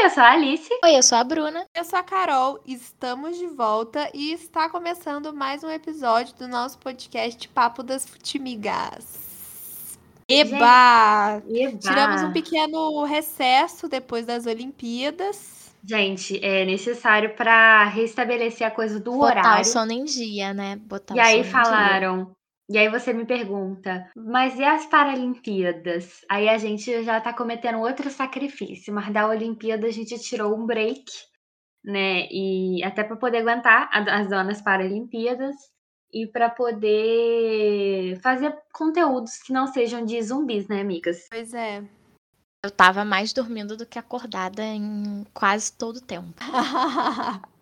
Oi, eu sou a Alice. Oi, eu sou a Bruna. Eu sou a Carol, estamos de volta e está começando mais um episódio do nosso podcast Papo das Futimigas. Eba! Eba! Tiramos um pequeno recesso depois das Olimpíadas. Gente, é necessário para restabelecer a coisa do Botar o horário. sono em dia, né? Botar E o aí sono em dia. falaram. E aí você me pergunta, mas e as Paralimpíadas? Aí a gente já tá cometendo outro sacrifício, mas da Olimpíada a gente tirou um break, né? E até para poder aguentar as donas Paralimpíadas e para poder fazer conteúdos que não sejam de zumbis, né, amigas? Pois é. Eu tava mais dormindo do que acordada em quase todo o tempo.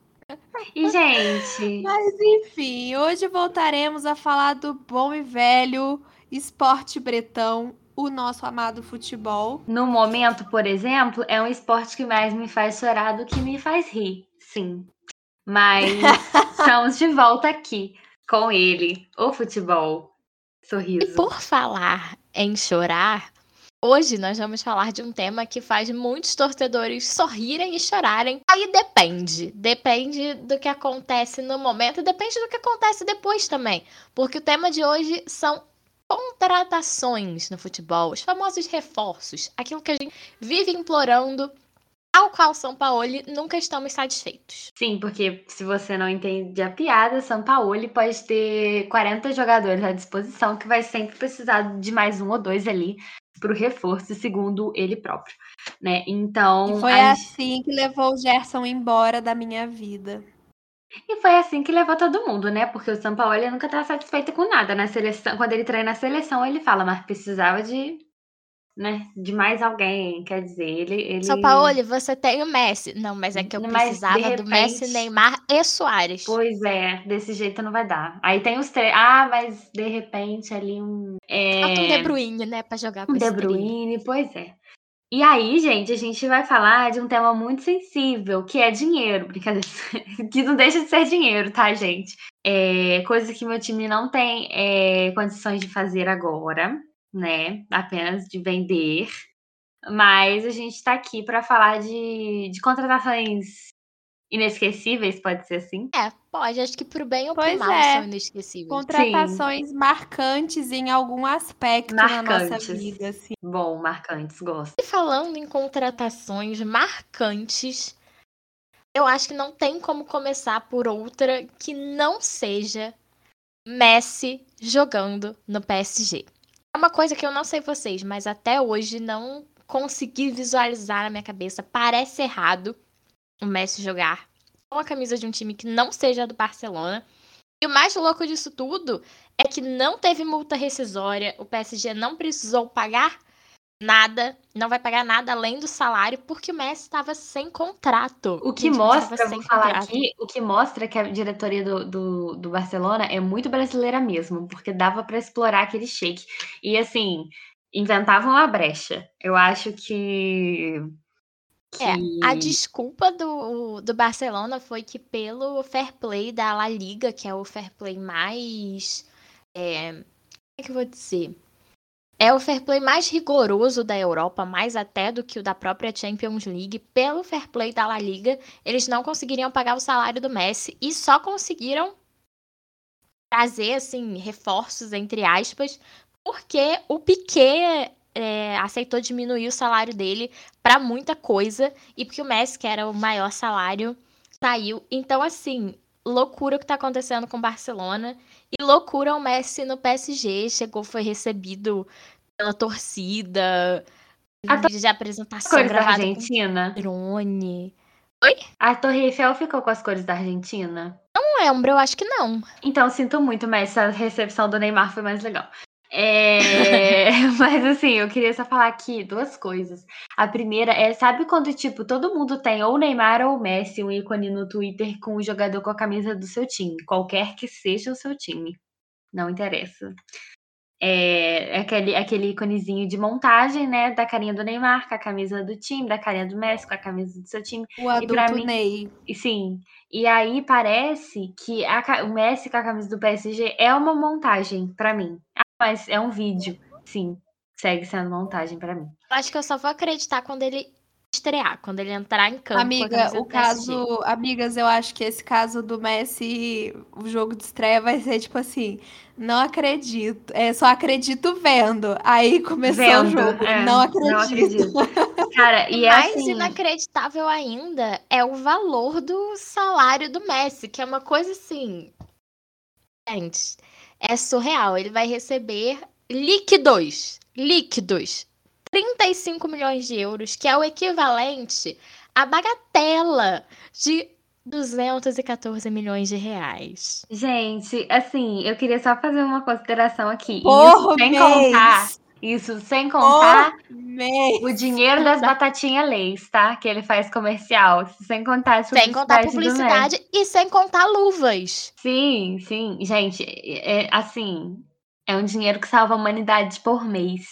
E gente, Mas enfim, hoje voltaremos a falar do bom e velho esporte bretão, o nosso amado futebol. no momento, por exemplo, é um esporte que mais me faz chorar do que me faz rir, sim. Mas estamos de volta aqui com ele, o futebol. E Sorriso. por falar em chorar, hoje nós vamos falar de um tema que faz muitos torcedores sorrirem e chorarem. Aí depende. Depende do que acontece no momento e depende do que acontece depois também. Porque o tema de hoje são contratações no futebol, os famosos reforços, aquilo que a gente vive implorando, ao qual São Paulo nunca estamos satisfeitos. Sim, porque se você não entende a piada, São Paulo pode ter 40 jogadores à disposição que vai sempre precisar de mais um ou dois ali para o reforço, segundo ele próprio, né? Então, E foi a assim que levou o Gerson embora da minha vida. E foi assim que levou todo mundo, né? Porque o São Paulo nunca tá satisfeito com nada. Na seleção, quando ele treina a seleção, ele fala, mas precisava de, né, de mais alguém. Quer dizer, ele. ele... São Paulo, você tem o Messi. Não, mas é que eu Mas, precisava do Messi, repente- Neymar e Soares. Pois é, desse jeito não vai dar. Aí tem os três. Ah, mas de repente ali um. É... Um De Bruyne, né, pra jogar com Um De. Bruyne, pois é. E aí, gente, a gente vai falar de um tema muito sensível, que é dinheiro. Brincadeira. que não deixa de ser dinheiro, tá, gente? É, coisa que meu time não tem é, condições de fazer agora, né? Apenas de vender. Mas a gente tá aqui para falar de, de contratações inesquecíveis, pode ser assim? É, pode. Acho que pro bem ou pro Pois mal é. são inesquecíveis. Contratações marcantes em algum aspecto na nossa Marcantes. vida, assim. Bom, marcantes, gosto. E falando em contratações marcantes, eu acho que não tem como começar por outra que não seja Messi jogando no PSG. Uma coisa que eu não sei vocês, mas até hoje não consegui visualizar na minha cabeça. Parece errado o Messi jogar com a camisa de um time que não seja do Barcelona. E o mais louco disso tudo é que não teve multa rescisória, o PSG não precisou pagar nada, não vai pagar nada além do salário, porque o Messi estava sem contrato. O que mostra, vou sem falar contrato. aqui, o que mostra que a diretoria do, do, do Barcelona é muito brasileira mesmo, porque dava pra explorar aquele shake. E assim, inventavam a brecha. Eu acho que. que... É, A desculpa do, do Barcelona foi que pelo fair play da La Liga, que é o fair play mais. É, como é que eu vou dizer? É o fair play mais rigoroso da Europa, mais até do que o da própria Champions League. Pelo fair play da La Liga, eles não conseguiriam pagar o salário do Messi e só conseguiram trazer, assim, reforços, entre aspas, porque o Piquet é, aceitou diminuir o salário dele pra muita coisa e porque o Messi, que era o maior salário, saiu. Então, assim, loucura o que tá acontecendo com o Barcelona e loucura o Messi no PSG. Chegou, foi recebido pela torcida, A vídeo de apresentação cores da com Argentina. drone. A Torre Eiffel ficou com as cores da Argentina. Não lembro, eu acho que não. Então, sinto muito, mas essa recepção do Neymar foi mais legal. É, mas assim, eu queria só falar aqui duas coisas. A primeira é, sabe quando, tipo, todo mundo tem ou Neymar ou Messi, um ícone no Twitter com o jogador com a camisa do seu time, qualquer que seja o seu time. Não interessa. É, é aquele, aquele íconezinho de montagem, né? Da carinha do Neymar com a camisa do time, da carinha do Messi com a camisa do seu time. O E pra adulto mim- Ney. E sim. E aí parece que a o Messi com a camisa do PSG é uma montagem pra mim. Mas é um vídeo. Sim, segue sendo montagem pra mim. Eu acho que eu só vou acreditar quando ele estrear, quando ele entrar em campo. Amiga, o caso. Amigas, eu acho que esse caso do Messi, o jogo de estreia vai ser tipo assim. Não acredito. É, só acredito vendo. Aí começou vendo, o jogo. É, não acredito. Não acredito. Cara, e é Mais assim... inacreditável ainda é o valor do salário do Messi, que é uma coisa assim. Gente, é surreal. Ele vai receber líquidos. Líquidos. 35 milhões de euros, que é o equivalente à bagatela de 214 milhões de reais. Gente, assim, eu queria só fazer uma consideração aqui. Por isso sem mês. contar. Isso sem contar o dinheiro das batatinhas leis, tá? Que ele faz comercial. Sem contar as Sem contar publicidade e sem contar luvas. Sim, sim. Gente, é, assim, é um dinheiro que salva a humanidade por mês.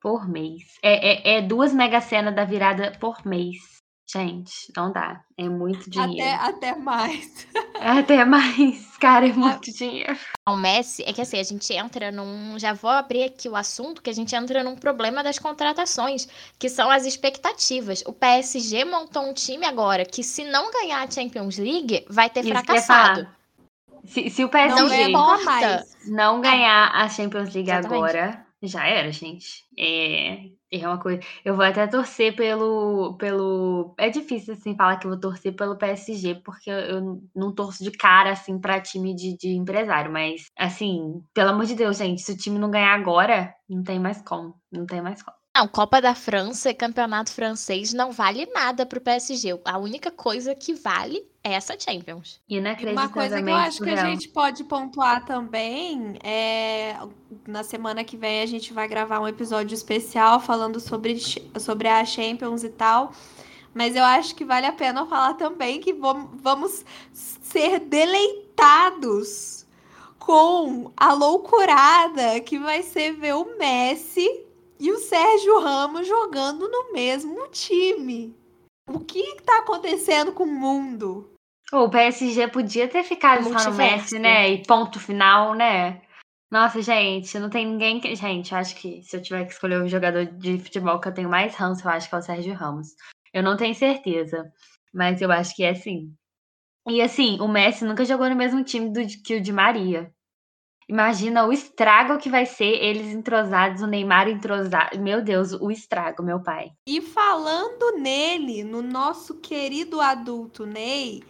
Por mês. É, é, é duas mega cenas da virada por mês. Gente, não dá. É muito dinheiro. Até, até mais. Até mais. Cara, é muito dinheiro. O Messi, é que assim, a gente entra num. Já vou abrir aqui o assunto, que a gente entra num problema das contratações, que são as expectativas. O PSG montou um time agora que, se não ganhar a Champions League, vai ter Isso fracassado. Se, se, o PSG não, não ganhar a Champions League Exatamente. agora, já era, gente. É, é uma coisa. Eu vou até torcer pelo. pelo. É difícil assim falar que eu vou torcer pelo PSG, porque eu não torço de cara assim para time de, de empresário. Mas, assim, pelo amor de Deus, gente, se o time não ganhar agora, não tem mais como. Não tem mais como. Não, Copa da França e Campeonato Francês não vale nada pro PSG. A única coisa que vale é essa Champions. E uma coisa que eu acho que a gente pode pontuar também é na semana que vem a gente vai gravar um episódio especial falando sobre, sobre a Champions e tal. Mas eu acho que vale a pena falar também que vamos ser deleitados com a loucurada que vai ser ver o Messi e o Sérgio Ramos jogando no mesmo time. O que está acontecendo com o mundo? O PSG podia ter ficado só no Messi, né? E ponto final, né? Nossa, gente, não tem ninguém que. Gente, acho que se eu tiver que escolher um jogador de futebol que eu tenho mais ranço, eu acho que é o Sérgio Ramos. Eu não tenho certeza, mas eu acho que é sim. E assim, o Messi nunca jogou no mesmo time do, que o de Maria. Imagina o estrago que vai ser eles entrosados, o Neymar entrosado. Meu Deus, o estrago, meu pai. E falando nele, no nosso querido adulto Ney,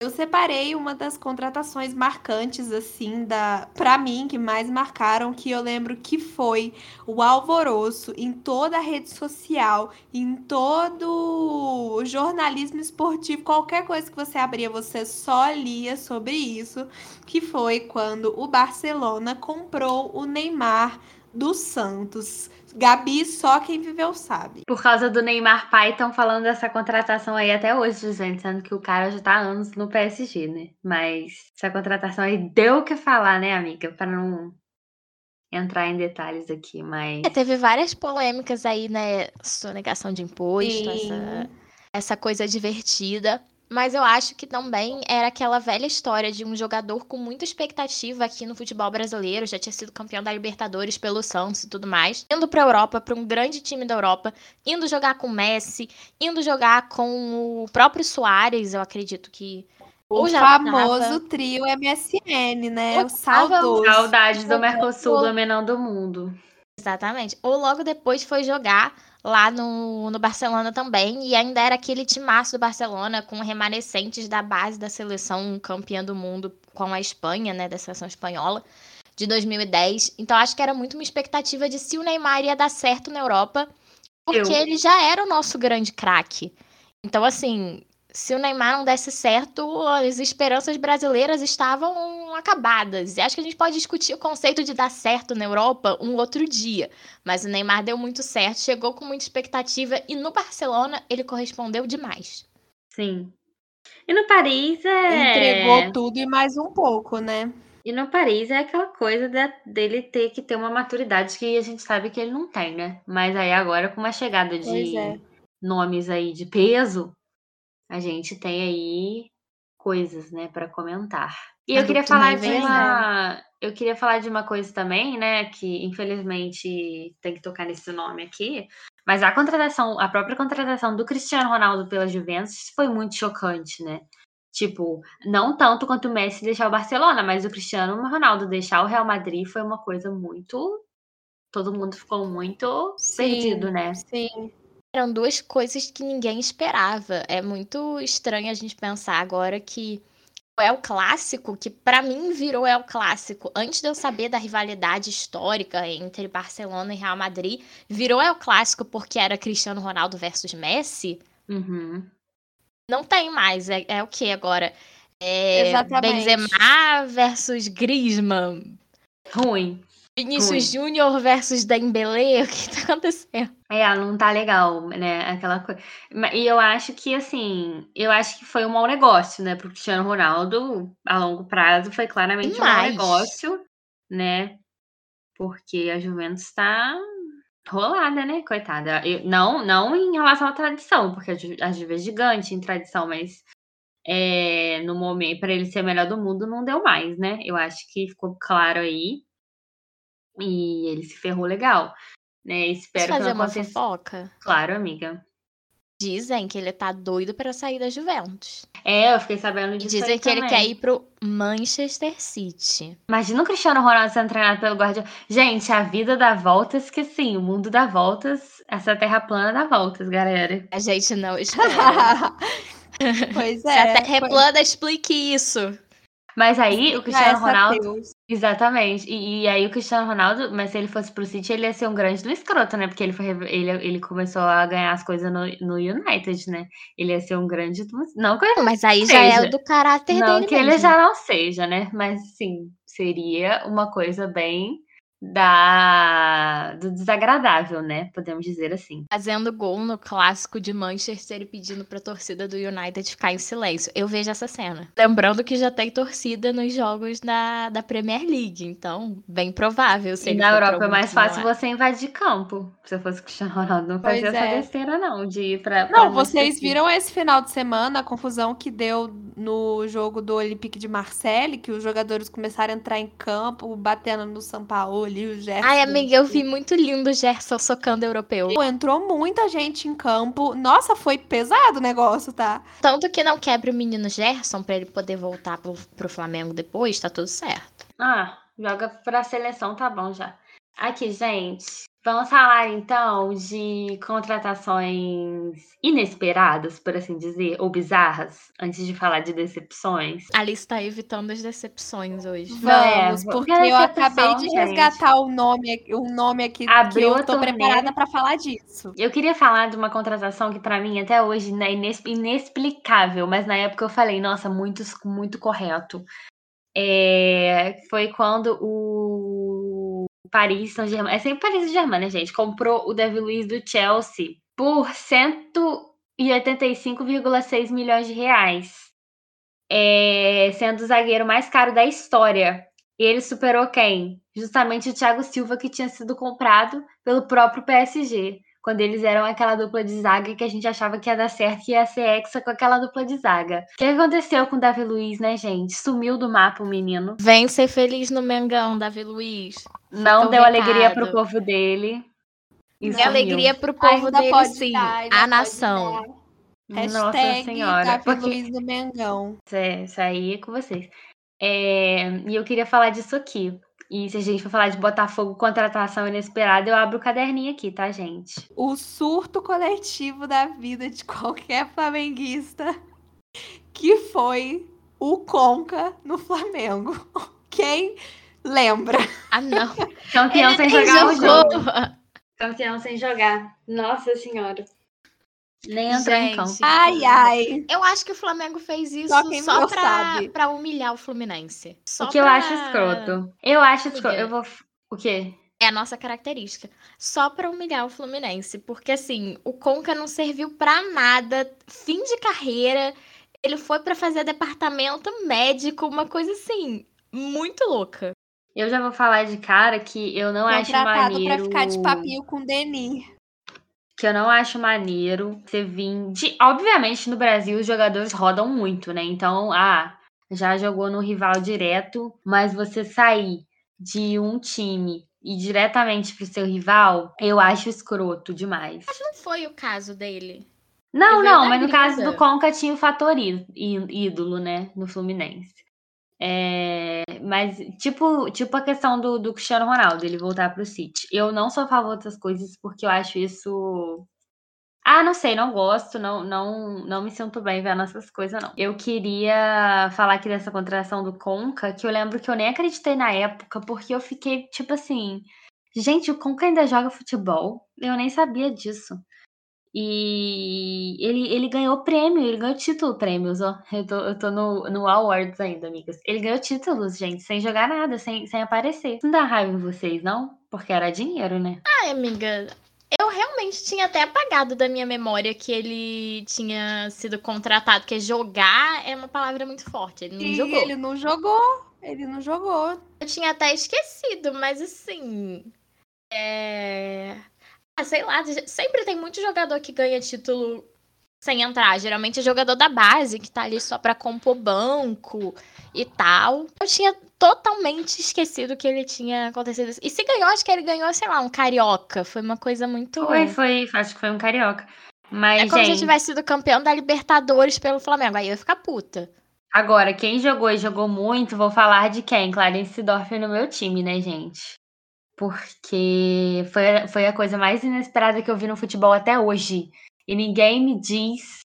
eu separei uma das contratações marcantes, assim, da para mim, que mais marcaram, que eu lembro que foi o alvoroço em toda a rede social, em todo o jornalismo esportivo, qualquer coisa que você abria, você só lia sobre isso, que foi quando o Barcelona comprou o Neymar do Santos. Gabi, só quem viveu sabe. Por causa do Neymar pai, estão falando dessa contratação aí até hoje, dizendo, sendo que o cara já tá há anos no PSG, né? Mas essa contratação aí deu o que falar, né, amiga? Para não entrar em detalhes aqui, mas. É, teve várias polêmicas aí, né? Sonegação de imposto, essa, essa coisa divertida. Mas eu acho que também era aquela velha história de um jogador com muita expectativa aqui no futebol brasileiro, já tinha sido campeão da Libertadores pelo Santos e tudo mais, indo para a Europa, para um grande time da Europa, indo jogar com Messi, indo jogar com o próprio Soares, eu acredito que o famoso tava... trio MSN, né? O saudoso. Saudade do Mercosul dominando o mundo. Exatamente. Ou logo depois foi jogar lá no, no Barcelona também, e ainda era aquele timaço do Barcelona com remanescentes da base da seleção campeã do mundo com a Espanha, né, da seleção espanhola de 2010. Então acho que era muito uma expectativa de se o Neymar ia dar certo na Europa, porque Eu... ele já era o nosso grande craque. Então assim, se o Neymar não desse certo, as esperanças brasileiras estavam acabadas. E acho que a gente pode discutir o conceito de dar certo na Europa um outro dia. Mas o Neymar deu muito certo, chegou com muita expectativa e no Barcelona ele correspondeu demais. Sim. E no Paris é. Entregou tudo e mais um pouco, né? E no Paris é aquela coisa de, dele ter que ter uma maturidade que a gente sabe que ele não tem, né? Mas aí agora com uma chegada de é. nomes aí de peso, a gente tem aí coisas, né, para comentar. E eu queria falar de uma, eu queria falar de uma coisa também, né, que infelizmente tem que tocar nesse nome aqui, Mas a contratação, a própria contratação do Cristiano Ronaldo pela Juventus foi muito chocante, né? Tipo, não tanto quanto o Messi deixar o Barcelona, mas o Cristiano Ronaldo deixar o Real Madrid foi uma coisa muito. Todo mundo ficou muito Sim, perdido, né? Sim. Eram duas coisas que ninguém esperava. É muito estranho a gente pensar agora que o El Clássico, que pra mim virou El Clássico, antes de eu saber da rivalidade histórica entre Barcelona e Real Madrid, virou El Clássico porque era Cristiano Ronaldo versus Messi. Uhum. Não tem mais. É, é o que agora? É Exatamente. Benzema versus Griezmann. Ruim. Vinícius Júnior versus Dembélé. O que tá acontecendo? É, não tá legal, né? Aquela coisa. E eu acho que, assim, eu acho que foi um mau negócio, né? Pro Cristiano Ronaldo, a longo prazo, foi claramente um mau negócio, né? Porque a Juventus tá rolada, né? Coitada. Eu- não, não em relação à tradição, porque a Ju- a Juve é gigante em tradição, mas é, no momento, para ele ser o melhor do mundo, não deu mais, né? Eu acho que ficou claro aí. E ele se ferrou legal. Né? Posso Espero que fazer não uma aconteça. fofoca? Claro, amiga. Dizem que ele tá doido pra sair da Juventus. É, eu fiquei sabendo E disso. dizem aí que ele também. quer ir pro Manchester City. Imagina o Cristiano Ronaldo sendo treinado pelo Guardiola. Gente, a vida dá voltas que sim, o mundo dá voltas. Essa terra plana dá voltas, galera. A gente não espera. pois Se a é. Terra é plana, explique isso. Mas aí o Cristiano Ronaldo. Deus. Exatamente. E, e aí o Cristiano Ronaldo, mas se ele fosse pro City, ele ia ser um grande do escroto, né? Porque ele, foi, ele, ele começou a ganhar as coisas no, no United, né? Ele ia ser um grande. do- Não que ele, Mas aí já é Seja, o do caráter não dele que ele mesmo. já não seja, né? Mas sim, seria uma coisa bem da do desagradável, né? Podemos dizer assim. Fazendo gol no clássico de Manchester e pedindo pra torcida do United ficar em silêncio. Eu vejo essa cena. Lembrando que já tem torcida nos jogos da, da Premier League. Então, bem provável. Se E ele na pra Europa é mais fácil lá. você invadir campo. Se eu fosse Cristiano Ronaldo, não fazia essa é. besteira, não, de ir pra. pra Não, Manchester vocês viram esse final de semana a confusão que deu no jogo do Olympique de Marseille, que os jogadores começaram a entrar em campo, batendo no São Paulo e o Gerson. Ai, amiga, eu vi muito lindo o Gerson socando europeu. Pô, Entrou muita gente em campo. Nossa, foi pesado o negócio, tá? Tanto que não quebra o menino Gerson pra ele poder voltar pro, pro Flamengo depois, tá tudo certo. Ah, joga pra seleção, tá bom já. Aqui, gente. Vamos falar então de contratações inesperadas, por assim dizer, ou bizarras, antes de falar de decepções. Alice tá evitando as decepções hoje. Não, é, Vamos, porque eu acabei de gente. resgatar o nome, o nome aqui que Abriu eu a tô preparada pra falar disso. Eu queria falar de uma contratação que pra mim até hoje é inexplicável, mas na época eu falei, nossa, muito, muito correto. É, foi quando o Paris Saint-Germain, é sempre Paris Saint-Germain, né, gente? Comprou o David Luiz do Chelsea por 185,6 milhões de reais. É, sendo o zagueiro mais caro da história. E ele superou quem? Justamente o Thiago Silva, que tinha sido comprado pelo próprio PSG. Quando eles eram aquela dupla de zaga que a gente achava que ia dar certo e ia ser hexa com aquela dupla de zaga. O que aconteceu com o Davi Luiz, né, gente? Sumiu do mapa o menino. Vem ser feliz no Mengão, Davi Luiz. Não deu alegria recado. pro povo dele. E sumiu. alegria pro povo Ainda dele, pode sim. dar, a nação. dar. Nossa Hashtag senhora. Davi Porque Luiz do Mengão. É, isso aí é com vocês. É, e eu queria falar disso aqui. E se a gente for falar de Botafogo contratação inesperada, eu abro o caderninho aqui, tá, gente? O surto coletivo da vida de qualquer flamenguista que foi o Conca no Flamengo. Quem lembra? Ah, não. Campeão sem jogar o jogou. jogo. Campeão sem jogar. Nossa senhora. Nem entrou em campo. Ai, ai. Eu acho que o Flamengo fez isso Só só, pra, sabe. pra humilhar o Fluminense. Só o que eu pra- acho escroto. Eu acho escroto. Eu vou. O quê? É a nossa característica. Só pra humilhar o Fluminense. Porque, assim, o Conca não serviu pra nada. Fim de carreira. Ele foi pra fazer departamento médico. Uma coisa, assim, muito louca. Eu já vou falar de cara que eu não acho Contratado maneiro. pra ficar de papinho com o Denis. Que eu não acho maneiro você vir de... Obviamente, no Brasil, os jogadores rodam muito, né? Então, ah, já jogou no rival direto, mas você sair de um time ir diretamente pro seu rival, eu acho escroto demais. Mas não foi o caso dele. Não, não, mas no caso do Conca tinha o fator ídolo, né? No Fluminense. É, mas, tipo, tipo a questão do, do Cristiano Ronaldo, ele voltar pro City. Eu não sou a favor dessas coisas porque eu acho isso. Ah, não sei, não gosto, não, não, não me sinto bem vendo essas coisas, não. Eu queria falar aqui dessa contratação do Conca, que eu lembro que eu nem acreditei na época, porque eu fiquei, tipo assim, gente, o Conca ainda joga futebol? Eu nem sabia disso. E ele, ele ganhou prêmio, ele ganhou título, prêmios, ó. Eu tô, eu tô no, no Awards ainda, amigas. Ele ganhou títulos, gente, sem jogar nada, sem, sem aparecer. Não dá raiva em vocês, não? Porque era dinheiro, né? Ai, amiga, eu realmente tinha até apagado da minha memória que ele tinha sido contratado, porque jogar é uma palavra muito forte. Ele não E jogou. ele não jogou. Ele não jogou. Eu tinha até esquecido, mas assim. É. Ah, sei lá, sempre tem muito jogador que ganha título sem entrar. Geralmente é jogador da base, que tá ali só pra compor banco e tal. Eu tinha totalmente esquecido que ele tinha acontecido isso. E se ganhou, acho que ele ganhou, sei lá, um carioca. Foi uma coisa muito. Foi, foi, acho que foi um carioca. Mas, É como se eu gente, tivesse sido campeão da Libertadores pelo Flamengo. Aí eu ia ficar puta. agora, quem jogou e jogou muito, vou falar de quem? Clarence Seedorf no meu time, né, gente? Porque foi, foi a coisa mais inesperada que eu vi no futebol até hoje. E ninguém me diz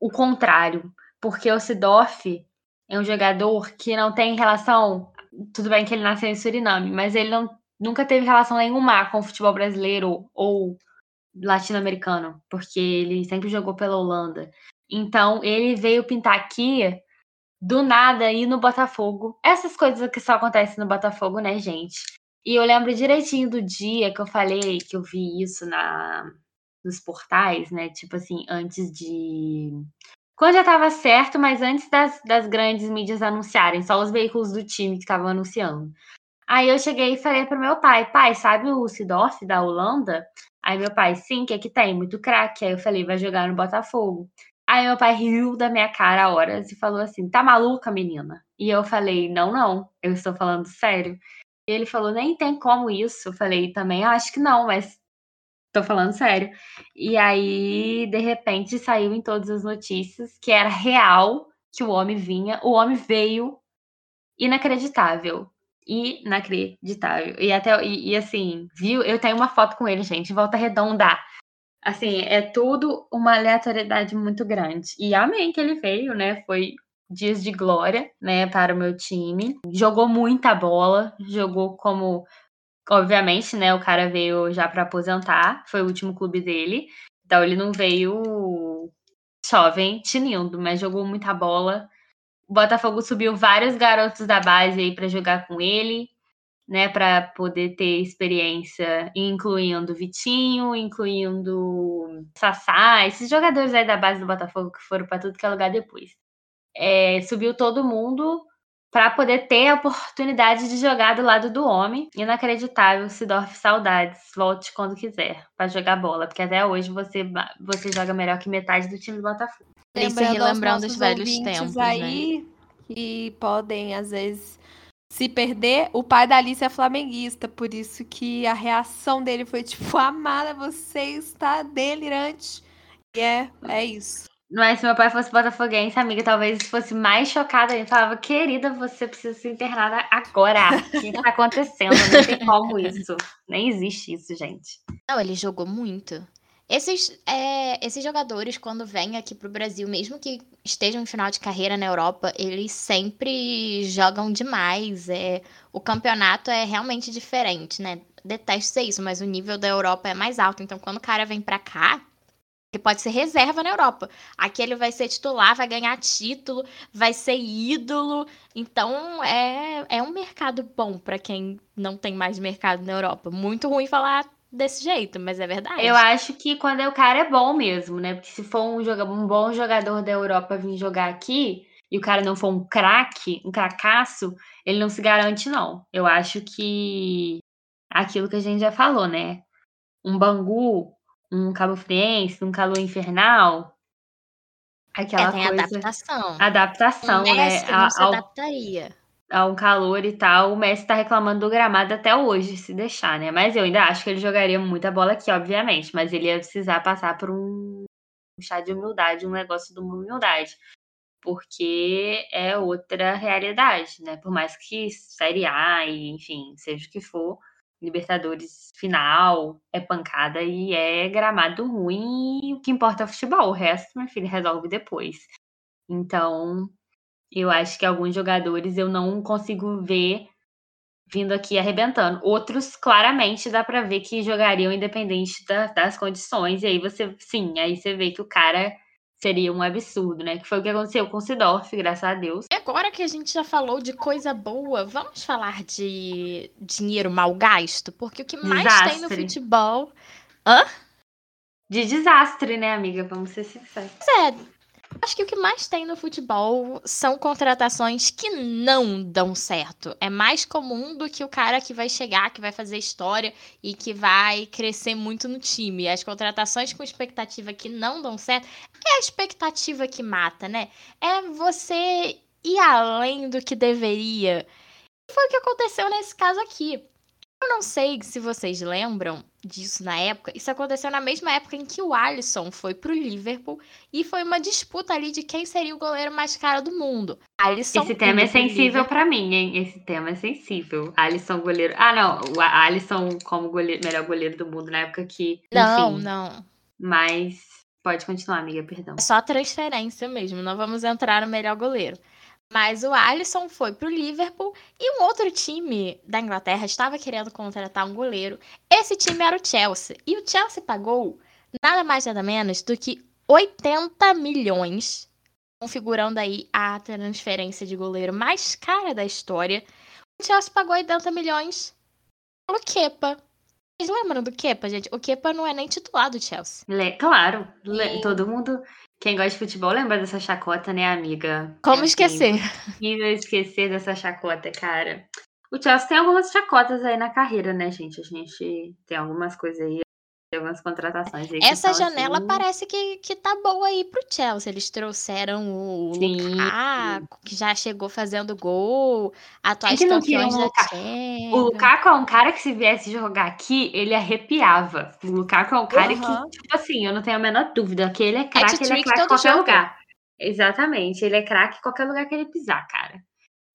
o contrário. Porque o Sidorf é um jogador que não tem relação. Tudo bem que ele nasceu em Suriname, mas ele não, nunca teve relação nenhuma com o futebol brasileiro ou latino-americano, porque ele sempre jogou pela Holanda. Então ele veio pintar aqui do nada ir no Botafogo. Essas coisas que só acontecem no Botafogo, né, gente? E eu lembro direitinho do dia que eu falei que eu vi isso na nos portais, né? Tipo assim, antes de. Quando já tava certo, mas antes das, das grandes mídias anunciarem, só os veículos do time que estavam anunciando. Aí eu cheguei e falei pro meu pai, pai, sabe o Sidorf da Holanda? Aí meu pai, sim, que é que tem? Muito craque. Aí eu falei, vai jogar no Botafogo. Aí meu pai riu da minha cara horas e falou assim, tá maluca, menina? E eu falei, não, não, eu estou falando sério. E ele falou, nem tem como isso. Eu falei, também acho que não, mas tô falando sério. E aí, de repente, saiu em todas as notícias que era real que o homem vinha. O homem veio inacreditável. Inacreditável. E até, e, e assim, viu? Eu tenho uma foto com ele, gente, volta redonda. Assim, é tudo uma aleatoriedade muito grande. E amém que ele veio, né? Foi dias de glória, né, para o meu time. Jogou muita bola, jogou como obviamente, né, o cara veio já para aposentar, foi o último clube dele. Então ele não veio jovem, tinindo, mas jogou muita bola. O Botafogo subiu vários garotos da base aí para jogar com ele, né, para poder ter experiência, incluindo Vitinho, incluindo Sassá, esses jogadores aí da base do Botafogo que foram para tudo que é lugar depois. É, subiu todo mundo para poder ter a oportunidade de jogar do lado do homem. Inacreditável, Sidorf, saudades. Volte quando quiser para jogar bola, porque até hoje você, você joga melhor que metade do time do Botafogo. Lembrando relembrando os velhos tempos, né? aí que podem às vezes se perder. O pai da Alice é flamenguista, por isso que a reação dele foi tipo: "Amada, você está delirante". E é, é isso. Mas se meu pai fosse botafoguense, amiga, talvez fosse mais chocada. Ele falava, querida, você precisa ser internada agora. O que está acontecendo? Não tem como isso. Nem existe isso, gente. Não, ele jogou muito. Esses, é, esses jogadores, quando vêm aqui pro Brasil, mesmo que estejam em final de carreira na Europa, eles sempre jogam demais. É, o campeonato é realmente diferente, né? Detesto ser isso, mas o nível da Europa é mais alto. Então, quando o cara vem pra cá, ele pode ser reserva na Europa. Aqui ele vai ser titular, vai ganhar título, vai ser ídolo. Então, é, é um mercado bom pra quem não tem mais mercado na Europa. Muito ruim falar desse jeito, mas é verdade. Eu acho que quando é o cara é bom mesmo, né? Porque se for um, um bom jogador da Europa vir jogar aqui e o cara não for um craque, um cracaço, ele não se garante, não. Eu acho que aquilo que a gente já falou, né? Um Bangu, um Cabo Friense, um Calor Infernal, aquela É, tem coisa. adaptação. Adaptação, o né? A- não se ao- adaptaria. a um calor e tal. O Messi tá reclamando do gramado até hoje, se deixar, né? Mas eu ainda acho que ele jogaria muita bola aqui, obviamente. Mas ele ia precisar passar por um chá de humildade, um negócio de uma humildade. Porque é outra realidade, né? Por mais que Série A e, enfim, seja o que for, Libertadores final é pancada e é gramado ruim. O que importa é o futebol. O resto, meu filho, resolve depois. Então, eu acho que alguns jogadores eu não consigo ver vindo aqui arrebentando. Outros, claramente, dá para ver que jogariam independente da, das condições. E aí você, sim, aí você vê que o cara seria um absurdo, né? Que foi o que aconteceu com o Sidorf, graças a Deus. Agora que a gente já falou de coisa boa, vamos falar de dinheiro mal gasto? Porque o que mais Desastre. tem no futebol. Hã? De desastre, né, amiga? Vamos ser sinceros. É, acho que o que mais tem no futebol são contratações que não dão certo. É mais comum do que o cara que vai chegar, que vai fazer história e que vai crescer muito no time. As contratações com expectativa que não dão certo é a expectativa que mata, né? É você ir além do que deveria. Foi o que aconteceu nesse caso aqui. Eu não sei se vocês lembram disso na época. Isso aconteceu na mesma época em que o Alisson foi pro Liverpool e foi uma disputa ali de quem seria o goleiro mais caro do mundo. Alisson Esse tema é sensível pra mim, hein? Esse tema é sensível. Alisson goleiro. Ah, não. O Alisson como goleiro, melhor goleiro do mundo na época que. Não, enfim, não. Mas pode continuar, amiga, perdão. É só transferência mesmo. Não vamos entrar no melhor goleiro. Mas o Alisson foi pro Liverpool e um outro time da Inglaterra estava querendo contratar um goleiro. Esse time era o Chelsea. E o Chelsea pagou nada mais nada menos do que 80 milhões, configurando aí a transferência de goleiro mais cara da história. O Chelsea pagou 80 milhões pelo Kepa. Vocês lembram do Kepa, gente? O Kepa não é nem titular do Chelsea. Le- Claro, le- todo mundo. Quem gosta de futebol lembra dessa chacota, né, amiga? Como Assim, esquecer? Impossível esquecer dessa chacota, cara. O Chelsea tem algumas chacotas aí na carreira, né, gente? A gente tem algumas coisas aí, tem algumas contratações Essa janela assim, parece que, que tá boa aí pro Chelsea. Eles trouxeram o Sim. Lukaku, que já chegou fazendo gol, atuais que não queria campeões da? Champions. O Lukaku é um cara que se viesse jogar aqui, ele arrepiava. O Lukaku é um cara Aham. que, tipo assim, eu não tenho a menor dúvida que ele é craque, ele é craque em qualquer jogo. lugar. Exatamente, ele é craque em qualquer lugar que ele pisar, cara.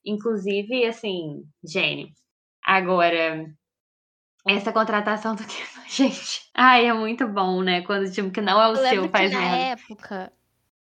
Inclusive, assim, gênio. Agora, essa contratação do que, gente, ai, é muito bom, né? Quando o time que não é o Eu seu lembro que faz na merda. época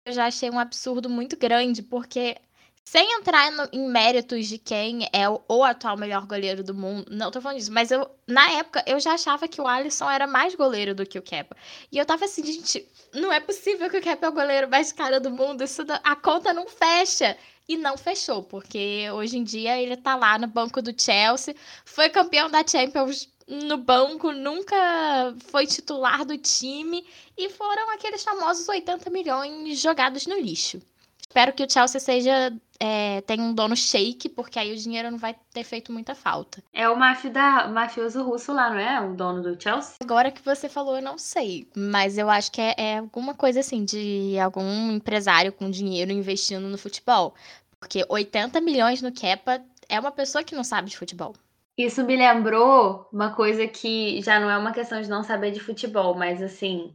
eu já achei um absurdo muito grande, porque sem entrar no- em méritos de quem é o, o atual melhor goleiro do mundo, não tô falando disso, mas eu, na época, eu já achava que o Alisson era mais goleiro do que o Kepa. E eu tava assim, gente, não é possível que o Kepa é o goleiro mais caro do mundo, isso não- a conta não fecha. E não fechou, porque hoje em dia ele tá lá no banco do Chelsea, foi campeão da Champions no banco, nunca foi titular do time e foram aqueles famosos 80 milhões jogados no lixo. Espero que o Chelsea seja é, tenha um dono shake, porque aí o dinheiro não vai ter feito muita falta. É o mafio da, o mafioso russo lá, não é? O dono do Chelsea? Agora que você falou, eu não sei, mas eu acho que é, é alguma coisa assim de algum empresário com dinheiro investindo no futebol, porque 80 milhões no Kepa é uma pessoa que não sabe de futebol. Isso me lembrou uma coisa que já não é uma questão de não saber de futebol, mas assim,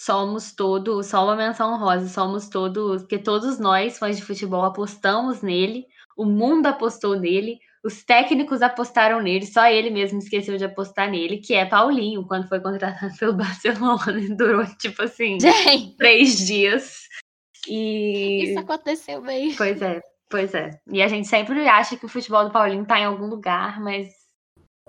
somos todos, só uma menção rosa, somos todos, porque todos nós, fãs de futebol, apostamos nele, o mundo apostou nele, os técnicos apostaram nele, só ele mesmo esqueceu de apostar nele, que é Paulinho, quando foi contratado pelo Barcelona, durou tipo assim, Gente, três dias. E. isso aconteceu mesmo. Pois é, pois é. E a gente sempre acha que o futebol do Paulinho tá em algum lugar, mas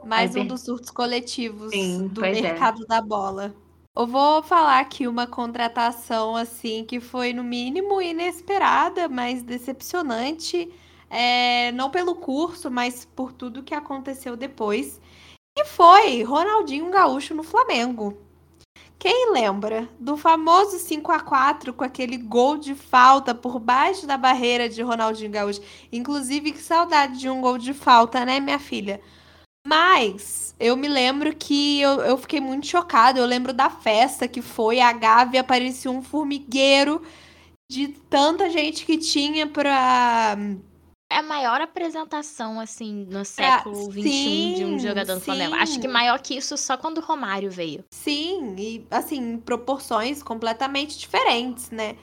Mais Ai, um dos surtos coletivos Sim, do é. mercado da bola. Eu vou falar aqui uma contratação assim que foi no mínimo inesperada, mas decepcionante, é, não pelo curso, mas por tudo que aconteceu depois. E foi Ronaldinho Gaúcho no Flamengo. Quem lembra do famoso 5 a 4 com aquele gol de falta por baixo da barreira de Ronaldinho Gaúcho? Inclusive, que saudade de um gol de falta, né, minha filha? Mas eu me lembro que eu, eu fiquei muito chocada. Eu lembro da festa que foi, a Gávea parecia um formigueiro de tanta gente que tinha pra, é a maior apresentação, assim, no século XXI de um sim, jogador do Flamengo. Acho que sim. maior que isso só quando o Romário veio. Sim, e assim, proporções completamente diferentes, né?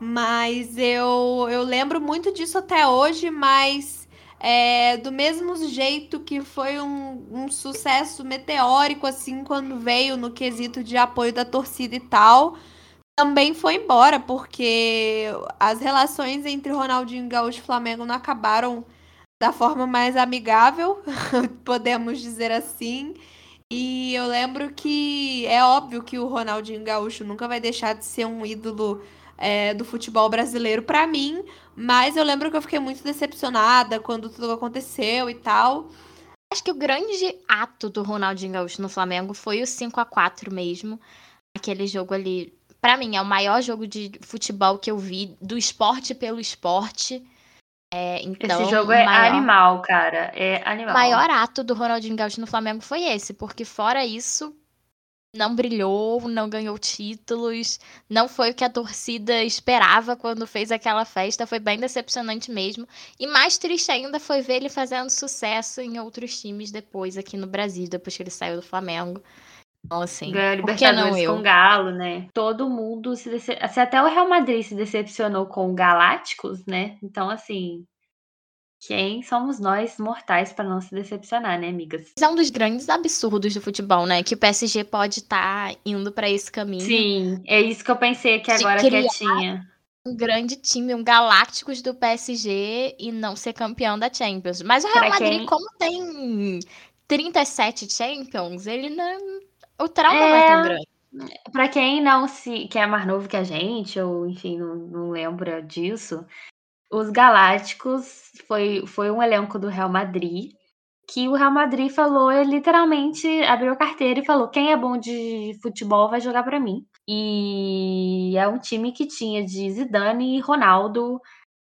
Mas eu, eu lembro muito disso até hoje, mas é, do mesmo jeito que foi um, um sucesso meteórico, assim, quando veio no quesito de apoio da torcida e tal, também foi embora, porque as relações entre Ronaldinho Gaúcho e Flamengo não acabaram da forma mais amigável, podemos dizer assim. E eu lembro que é óbvio que o Ronaldinho Gaúcho nunca vai deixar de ser um ídolo é, do futebol brasileiro pra mim, mas eu lembro que eu fiquei muito decepcionada quando tudo aconteceu e tal. Acho que o grande ato do Ronaldinho Gaúcho no Flamengo foi o 5 a 4 mesmo. Aquele jogo ali, pra mim, é o maior jogo de futebol que eu vi, do esporte pelo esporte. É, então, Esse jogo é maior- animal, cara. É O animal. maior ato do Ronaldinho Gaúcho no Flamengo foi esse, porque fora isso, não brilhou, não ganhou títulos, não foi o que a torcida esperava quando fez aquela festa, foi bem decepcionante mesmo. E mais triste ainda foi ver ele fazendo sucesso em outros times depois aqui no Brasil, depois que ele saiu do Flamengo. Assim, Ganhou não Libertadores eu? com o Galo, né? Todo mundo se dece... se até o Real Madrid se decepcionou com o Galácticos, né? Então, assim, quem somos nós mortais para não se decepcionar, né, amigas? É um dos grandes absurdos do futebol, né? Que o PSG pode estar indo pra esse caminho. Sim, é isso que eu pensei aqui agora quietinha. um grande time, um Galácticos do PSG e não ser campeão da Champions. Mas o Real Pra Madrid, quem- como tem 37 Champions, ele não. O trauma É. não é tão grande. Pra quem não se. que é mais novo que a gente, ou enfim, não, não lembra disso, os Galácticos foi, foi um elenco do Real Madrid. Que o Real Madrid falou, ele literalmente abriu a carteira e falou: quem é bom de futebol vai jogar pra mim. E é um time que tinha de Zidane, Ronaldo,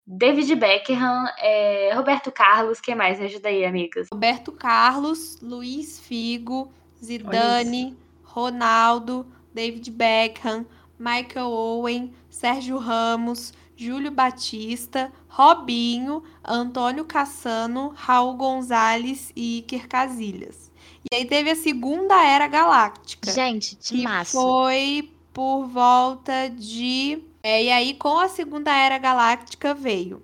David Beckham, é, Roberto Carlos, quem mais? Me ajuda aí, amigas. Roberto Carlos, Luiz Figo, Zidane, Ronaldo, David Beckham, Michael Owen, Sérgio Ramos, Júlio Batista, Robinho, Antônio Cassano, Raul Gonzalez e Iker Casillas. E aí teve a segunda era galáctica. Gente, que massa. foi por volta de. É, e aí, com a Segunda Era Galáctica veio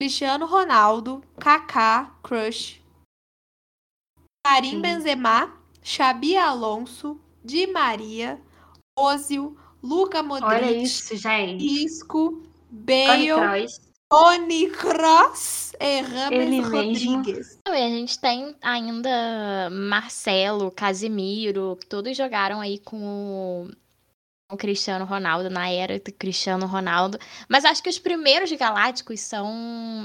Cristiano Ronaldo, Kaká, Crush, Karim. Benzema, Xabi Alonso, Di Maria, Ozil, Luca Olha Modric, isso, gente. Isco, Bale. Tony Kroos e Rames mesmo. Rodrigues. Não, E a gente tem ainda Marcelo, Casimiro, que todos jogaram aí com o, Cristiano Ronaldo, na era do Cristiano Ronaldo. Mas acho que os primeiros galácticos são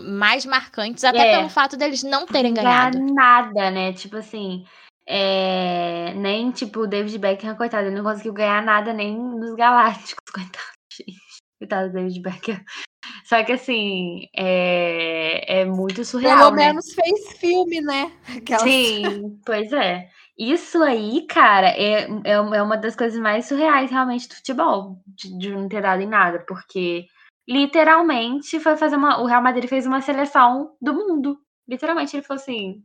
mais marcantes, até É. pelo fato deles não terem Não ganhado. ganhar nada, né? Tipo assim, é, nem tipo o David Beckham, coitado, ele não conseguiu ganhar nada nem nos Galácticos, coitado, gente. Coitado do David Beckham. Só que assim, é, é muito surreal, Pelo né? menos fez filme, né? Aquelas- Sim, pois é. Isso aí, cara, é, é, é uma das coisas mais surreais realmente do futebol, de, de não ter dado em nada, porque literalmente foi fazer uma. O Real Madrid fez uma seleção do mundo. Literalmente, ele falou assim: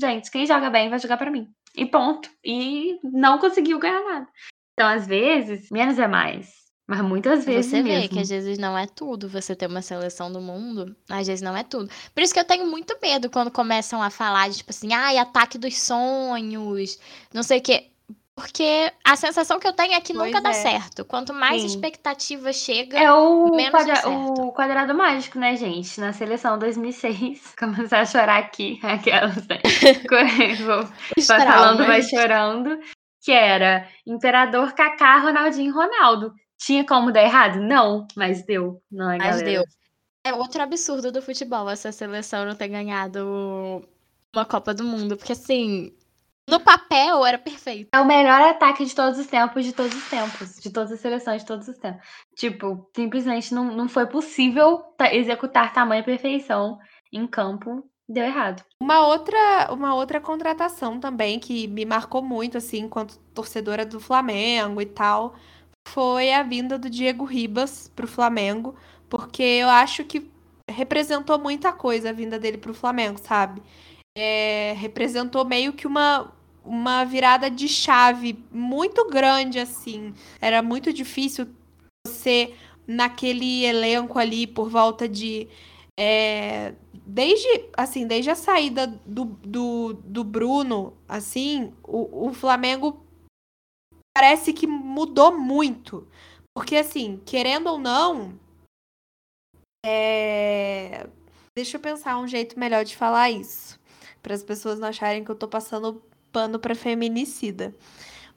gente, quem joga bem vai jogar pra mim. E ponto. E não conseguiu ganhar nada. Então, às vezes, menos é mais. Mas muitas vezes Você vê mesmo. que às vezes não é tudo você ter uma seleção do mundo, às vezes não é tudo. Por isso que eu tenho muito medo quando começam a falar de, tipo assim, ai, ataque dos sonhos, não sei o quê. Porque a sensação que eu tenho é que Pois nunca dá é. certo. Quanto mais Sim. expectativa chega, É o, menos quadra- acerta. o quadrado mágico, né, gente? Na seleção 2006. Começar a chorar aqui, aquelas, né? Vou vai falando, vai chorando. Que era Imperador Kaká, Ronaldinho e Ronaldo. Tinha como dar errado? Não, mas deu. Não é, Mas galera? deu. É outro absurdo do futebol essa seleção não ter ganhado uma Copa do Mundo. Porque, assim, no papel era perfeito. É o melhor ataque de todos os tempos, de todos os tempos. De todas as seleções, de todos os tempos. Tipo, simplesmente não, não foi possível ta- executar tamanha perfeição em campo. Deu errado. Uma outra, uma outra contratação também que me marcou muito, assim, enquanto torcedora do Flamengo e tal, foi a vinda do Diego Ribas pro Flamengo, porque eu acho que representou muita coisa a vinda dele pro Flamengo, sabe? É, representou meio que uma, uma virada de chave muito grande, assim. Era muito difícil você, naquele elenco ali, por volta de. É, desde assim desde a saída do, do, do Bruno assim o, o Flamengo parece que mudou muito porque assim querendo ou não é... deixa eu pensar um jeito melhor de falar isso para as pessoas não acharem que eu tô passando pano para feminicida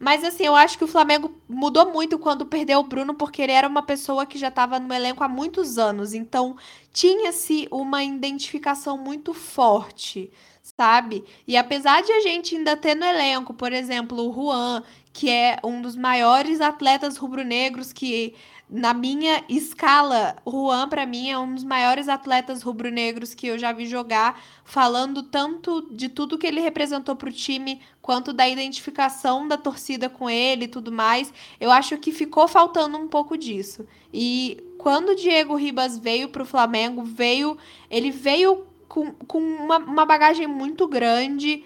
mas assim, eu acho que o Flamengo mudou muito quando perdeu o Bruno, porque ele era uma pessoa que já estava no elenco há muitos anos. Então, tinha-se uma identificação muito forte, sabe? E apesar de a gente ainda ter no elenco, por exemplo, o Juan, que é um dos maiores atletas rubro-negros que na minha escala, Juan, para mim, é um dos maiores atletas rubro-negros que eu já vi jogar, falando tanto de tudo que ele representou para o time, quanto da identificação da torcida com ele e tudo mais. Eu acho que ficou faltando um pouco disso. E quando o Diego Ribas veio para o Flamengo, veio, ele veio com, com uma, uma bagagem muito grande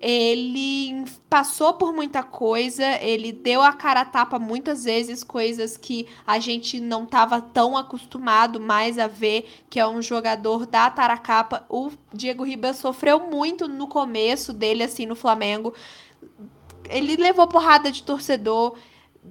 ele passou por muita coisa, ele deu a cara a tapa muitas vezes, coisas que a gente não estava tão acostumado mais a ver, que é um jogador da Taracapa. O Diego Ribas sofreu muito no começo dele, assim, no Flamengo. Ele levou porrada de torcedor,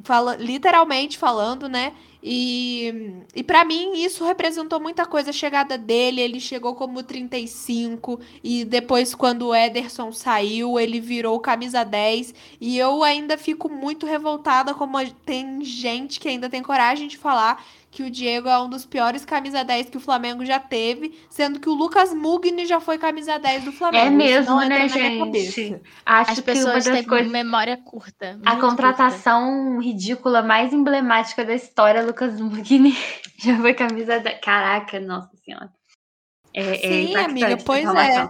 fala, literalmente falando, né? E, e para mim isso representou muita coisa. A chegada dele, ele chegou como 35 e depois quando o Ederson saiu, ele virou camisa 10 e eu ainda fico muito revoltada como tem gente que ainda tem coragem de falar que o Diego é um dos piores camisa 10 que o Flamengo já teve, sendo que o Lucas Mugni já foi camisa 10 do Flamengo. É mesmo, né, gente? Acho As que uma das coisas... memória curta. A contratação curta. ridícula mais emblemática da história, Lucas Mugni já foi camisa 10. Caraca, nossa senhora. É, é Sim, é amiga, pois é.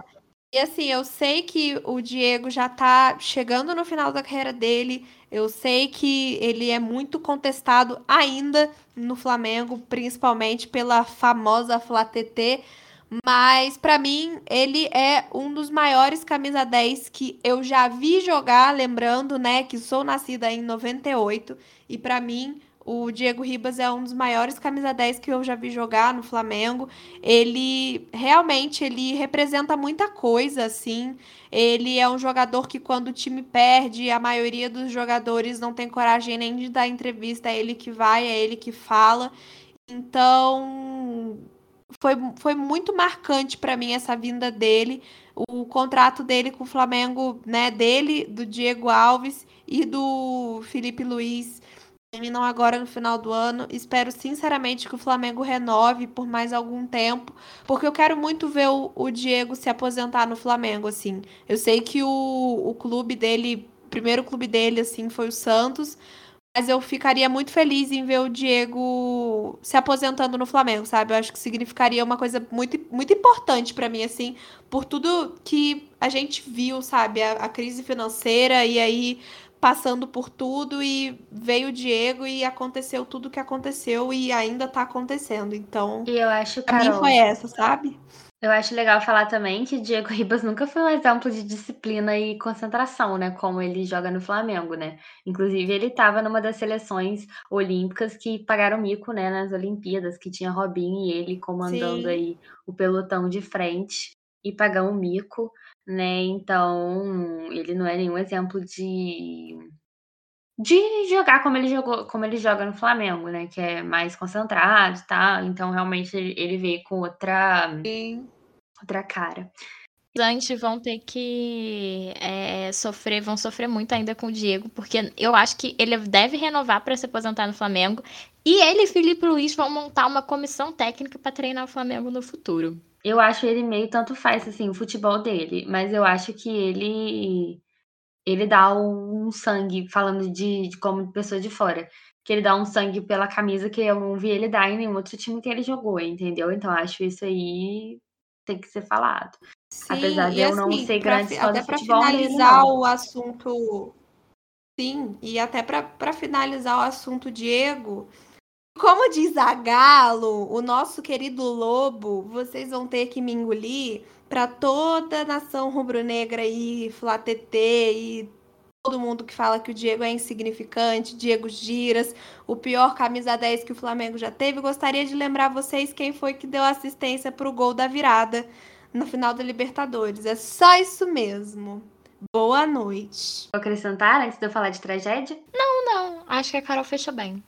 E assim, eu sei que o Diego já tá chegando no final da carreira dele. Eu sei que ele é muito contestado ainda no Flamengo, principalmente pela famosa Flá TT. Mas para mim, ele é um dos maiores camisa 10 que eu já vi jogar, lembrando, né, que sou nascida em 98 e para mim o Diego Ribas é um dos maiores camisa 10 que eu já vi jogar no Flamengo. Ele realmente ele representa muita coisa, assim. Ele é um jogador que quando o time perde, a maioria dos jogadores não tem coragem nem de dar entrevista, é ele que vai, é ele que fala. Então, foi, foi muito marcante para mim essa vinda dele. O contrato dele com o Flamengo, né, dele, do Diego Alves e do Felipe Luiz terminam agora no final do ano. Espero sinceramente que o Flamengo renove por mais algum tempo, porque eu quero muito ver o, o Diego se aposentar no Flamengo, assim. Eu sei que o, o clube dele, o primeiro clube dele, assim, foi o Santos, mas eu ficaria muito feliz em ver o Diego se aposentando no Flamengo, sabe? Eu acho que significaria uma coisa muito, muito importante para mim, assim, por tudo que a gente viu, sabe? A, a crise financeira e aí passando por tudo e veio o Diego e aconteceu tudo o que aconteceu e ainda tá acontecendo. Então, e eu acho, Carol, mim foi essa, sabe? Eu acho legal falar também que Diego Ribas nunca foi um exemplo de disciplina e concentração, né? Como ele joga no Flamengo, né? Inclusive, ele estava numa das seleções olímpicas que pagaram mico, né? Nas Olimpíadas, que tinha Robinho e ele comandando Sim. aí o pelotão de frente e pagar um mico né? Então, ele não é nenhum exemplo de de jogar como ele jogou, como ele joga no Flamengo, né? Que é mais concentrado e tal. Então, realmente, ele veio com outra, Sim. outra cara. Antes vão ter que é, sofrer, vão sofrer muito ainda com o Diego, porque eu acho que ele deve renovar para se aposentar no Flamengo. E ele e Felipe Luiz vão montar uma comissão técnica para treinar o Flamengo no futuro. Eu acho ele meio tanto faz, assim, o futebol dele, mas eu acho que ele ele dá um sangue, falando de, de como pessoa de fora, que ele dá um sangue pela camisa que eu não vi ele dar em nenhum outro time que ele jogou, entendeu? Então acho isso aí tem que ser falado. Sim, Apesar de eu assim, não ser grande fã Até para finalizar o assunto. Sim, e até para finalizar o assunto Diego, como diz a Galo, o nosso querido Lobo, vocês vão ter que me engolir para toda a nação rubro-negra aí, Flatetê e todo mundo que fala que o Diego é insignificante, Diego Giras, o pior camisa 10 que o Flamengo já teve. Gostaria de lembrar vocês quem foi que deu assistência para o gol da virada no final da Libertadores. É só isso mesmo. Boa noite. Vou acrescentar antes de eu falar de tragédia? Não, não. Acho que a Carol fechou bem.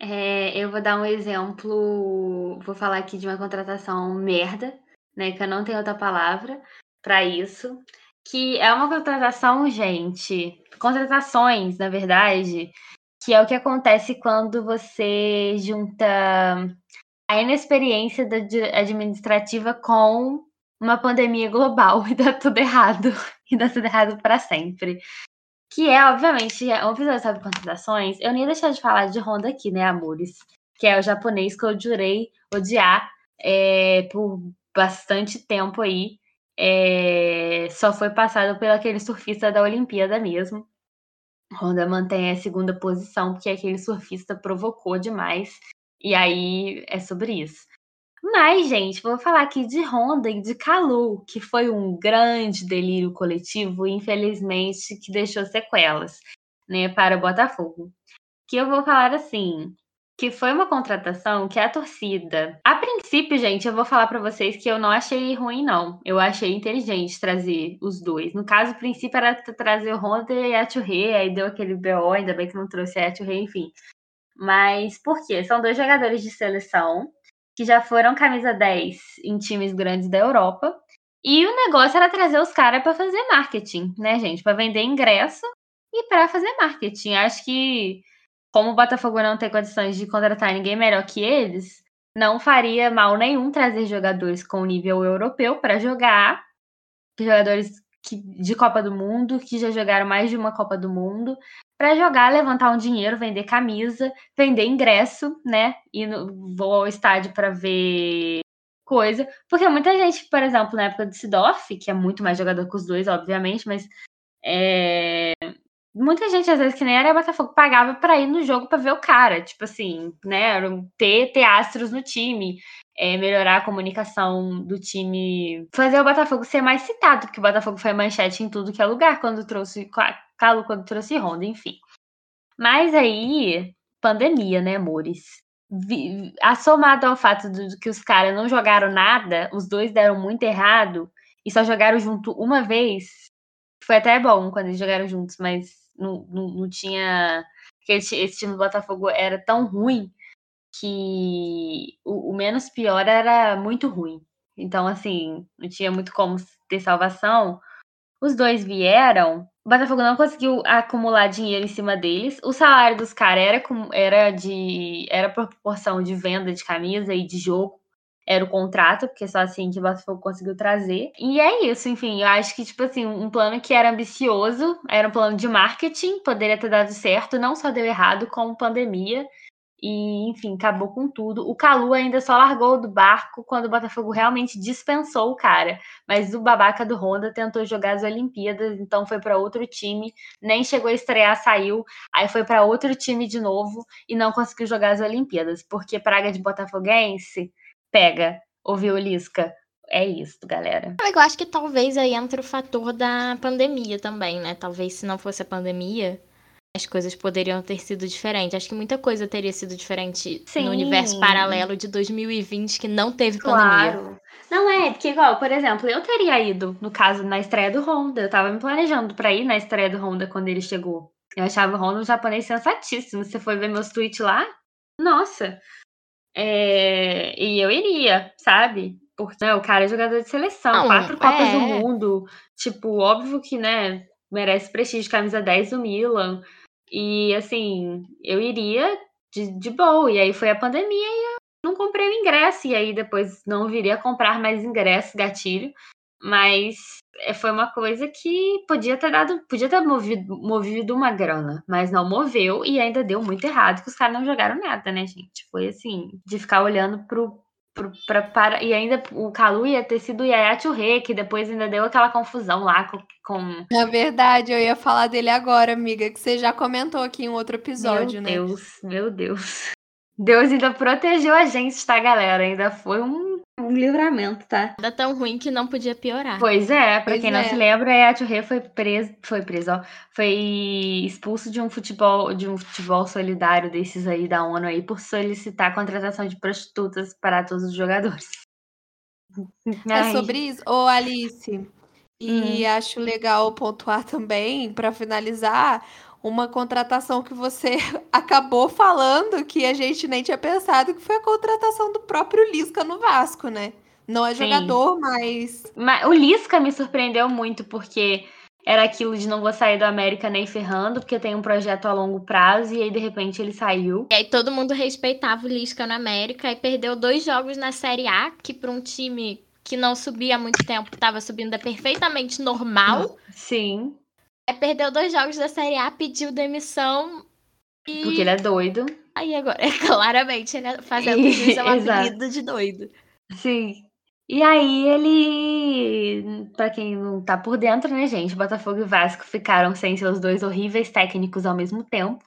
É, eu vou dar um exemplo. Vou falar aqui de uma contratação merda, né? Que eu não tenho outra palavra para isso. Que é uma contratação, gente. Contratações, na verdade, que é o que acontece quando você junta a inexperiência administrativa com uma pandemia global e dá tudo errado. E dá tudo errado para sempre. Que é, obviamente, um episódio sobre contratações. Eu nem ia deixar de falar de Honda aqui, né, amores? Que é o japonês que eu jurei odiar é, por bastante tempo aí. É, só foi passado pelo aquele surfista da Olimpíada mesmo. Honda mantém a segunda posição, porque aquele surfista provocou demais. E aí é sobre isso. Mas, gente, vou falar aqui de Honda e de Calu, que foi um grande delírio coletivo, infelizmente, que deixou sequelas, né, para o Botafogo. Que eu vou falar assim, que foi uma contratação que a torcida, a princípio, gente, eu vou falar para vocês que eu não achei ruim não. Eu achei inteligente trazer os dois. No caso, o princípio era trazer o Honda e a Churré, aí deu aquele BO, ainda bem que não trouxe a Churré, enfim. Mas por quê? São dois jogadores de seleção que já foram camisa 10 em times grandes da Europa. E o negócio era trazer os caras para fazer marketing, né, gente? Para vender ingresso e para fazer marketing. Acho que, como o Botafogo não tem condições de contratar ninguém melhor que eles, não faria mal nenhum trazer jogadores com nível europeu para jogar. Jogadores que, de Copa do Mundo, que já jogaram mais de uma Copa do Mundo, para jogar, levantar um dinheiro, vender camisa, vender ingresso, né? E vou ao estádio para ver coisa. Porque muita gente, por exemplo, na época do Sidoff, que é muito mais jogador que os dois, obviamente, mas é... muita gente, às vezes, que nem era Botafogo, pagava para ir no jogo para ver o cara. Tipo assim, né? Ter, ter astros no time. É, melhorar a comunicação do time, fazer o Botafogo ser mais citado, porque o Botafogo foi manchete em tudo que é lugar quando trouxe Calu quando trouxe Honda, enfim. Mas aí, pandemia, né, amores? Assomado ao fato de que os caras não jogaram nada, os dois deram muito errado e só jogaram junto uma vez. Foi até bom quando eles jogaram juntos, mas não, não, não tinha. Esse, esse time do Botafogo era tão ruim que o, o menos pior era muito ruim. Então, assim, não tinha muito como ter salvação. Os dois vieram o Botafogo não conseguiu acumular dinheiro em cima deles. O salário dos caras era, era de. era proporção de venda de camisa e de jogo. Era o contrato, porque só assim que o Botafogo conseguiu trazer. E é isso, enfim, eu acho que, tipo assim, um plano que era ambicioso, era um plano de marketing, poderia ter dado certo, não só deu errado, como pandemia. E, enfim, acabou com tudo. O Calu ainda só largou do barco quando o Botafogo realmente dispensou o cara. Mas o babaca do Honda tentou jogar as Olimpíadas, então foi para outro time, nem chegou a estrear, saiu. Aí foi para outro time de novo e não conseguiu jogar as Olimpíadas, porque praga de botafoguense pega. Ouviu, Lisca? É isso, galera. Eu acho que talvez aí entre o fator da pandemia também, né? Talvez se não fosse a pandemia, as coisas poderiam ter sido diferentes. Acho que muita coisa teria sido diferente Sim. no universo paralelo de 2020 que não teve claro. pandemia. Não é, porque igual, por exemplo, eu teria ido, no caso, na estreia do Honda. Eu tava me planejando para ir na estreia do Honda quando ele chegou. Eu achava o Honda um japonês sensatíssimo. Você foi ver meus tweets lá? Nossa. É... E eu iria, sabe? Porque né, o cara é jogador de seleção, não, quatro Copas é... do Mundo. Tipo, óbvio que, né, merece prestígio, camisa 10 do Milan. E assim, eu iria de, de boa. E aí foi a pandemia e eu não comprei o ingresso. E aí depois não viria a comprar mais ingresso, gatilho. Mas é, foi uma coisa que podia ter dado, podia ter movido, movido uma grana, mas não moveu e ainda deu muito errado, que os caras não jogaram nada, né, gente? Foi assim, de ficar olhando pro, Pra, para, e ainda o Calu ia ter sido o Yaya Churré, que depois ainda deu aquela confusão lá com, com. Na verdade, eu ia falar dele agora, amiga, que você já comentou aqui em outro episódio, meu né? Meu Deus, meu Deus. Deus ainda protegeu a gente, tá, galera? Ainda foi um, um livramento, tá? Nada tão ruim que não podia piorar. Pois é, pra Pois quem não é. se lembra, a Churré foi preso, foi preso, ó, foi expulso de um futebol, de um futebol solidário desses aí da ONU aí por solicitar a contratação de prostitutas para todos os jogadores. É Ai, sobre isso. Ô, Alice, e acho legal pontuar também, para finalizar, uma contratação que você acabou falando que a gente nem tinha pensado, que foi a contratação do próprio Lisca no Vasco, né? Não é Sim. jogador, mas Mas o Lisca me surpreendeu muito, porque era aquilo de não vou sair do América nem ferrando, porque tem um projeto a longo prazo, e aí de repente ele saiu. E aí todo mundo respeitava o Lisca no América e perdeu dois jogos na Série A, que para um time que não subia há muito tempo, estava subindo é perfeitamente normal. Sim, Aí perdeu dois jogos da Série A, pediu demissão e porque ele é doido. aí agora, é, claramente, ele é- fazendo jus ao exato. apelido de doido. Sim. E aí ele, pra quem não tá por dentro, né, gente, Botafogo e Vasco ficaram sem seus dois horríveis técnicos ao mesmo tempo.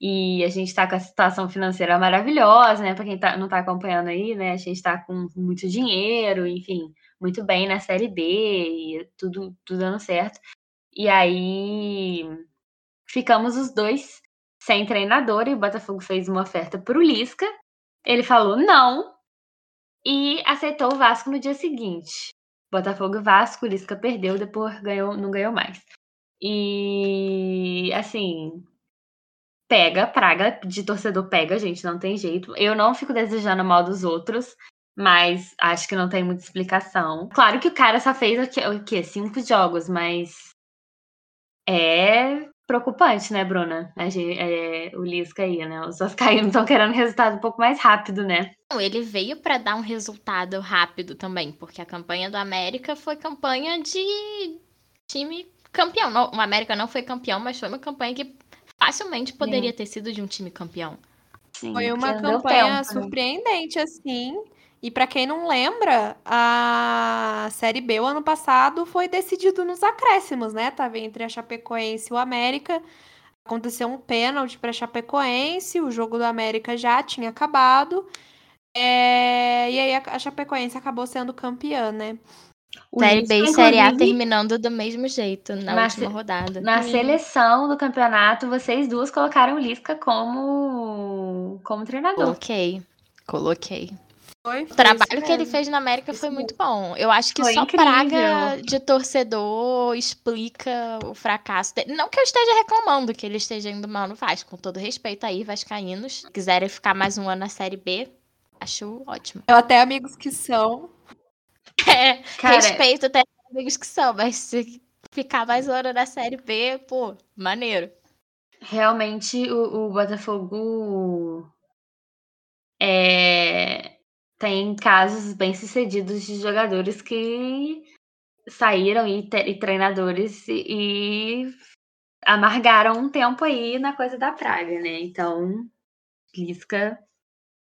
E a gente tá com a situação financeira maravilhosa, né? Pra quem tá, não tá acompanhando aí, né? A gente tá com muito dinheiro, enfim, muito bem na Série B e tudo, tudo dando certo. E aí ficamos os dois sem treinador e o Botafogo fez uma oferta pro Lisca. Ele falou não e aceitou o Vasco no dia seguinte. Botafogo e Vasco, o Lisca perdeu, depois ganhou, não ganhou mais. E assim, pega, praga de torcedor pega, gente, não tem jeito. Eu não fico desejando mal dos outros, mas acho que não tem muita explicação. Claro que o cara só fez o? O quê? Cinco jogos, mas é preocupante, né, Bruna? A gente, é, o Lisca aí, né? Os vascaínos estão querendo resultado um pouco mais rápido, né? Não, ele veio para dar um resultado rápido também, porque a campanha do América foi campanha de time campeão. Não, o América não foi campeão, mas foi uma campanha que facilmente poderia ter sido de um time campeão. Sim, foi uma campanha tempo, né? surpreendente, assim. E para quem não lembra, a Série B o ano passado foi decidido nos acréscimos, né? Tava entre a Chapecoense e o América. Aconteceu um pênalti para Chapecoense, o jogo do América já tinha acabado. É, E aí a a Chapecoense acabou sendo campeã, né? O série B e Série A terminando do mesmo jeito na Na última se- rodada. Na Sim. seleção do campeonato, vocês duas colocaram o Lisca como, como treinador. Coloquei. Coloquei. Foi, O trabalho que ele fez na América Isso foi muito bom. Eu acho que Foi só incrível. praga de torcedor explica o fracasso dele. Não que eu esteja reclamando que ele esteja indo mal no Vasco, com todo respeito aí, vascaínos. Se quiserem ficar mais um ano na Série B, acho ótimo. Eu até amigos que são. É, Cara, respeito até amigos que são, mas se ficar mais um ano na Série B, pô, maneiro. realmente o, o Botafogo é, tem casos bem sucedidos de jogadores que saíram e, e treinadores e, e amargaram um tempo aí na coisa da praga, né? Então, Lisca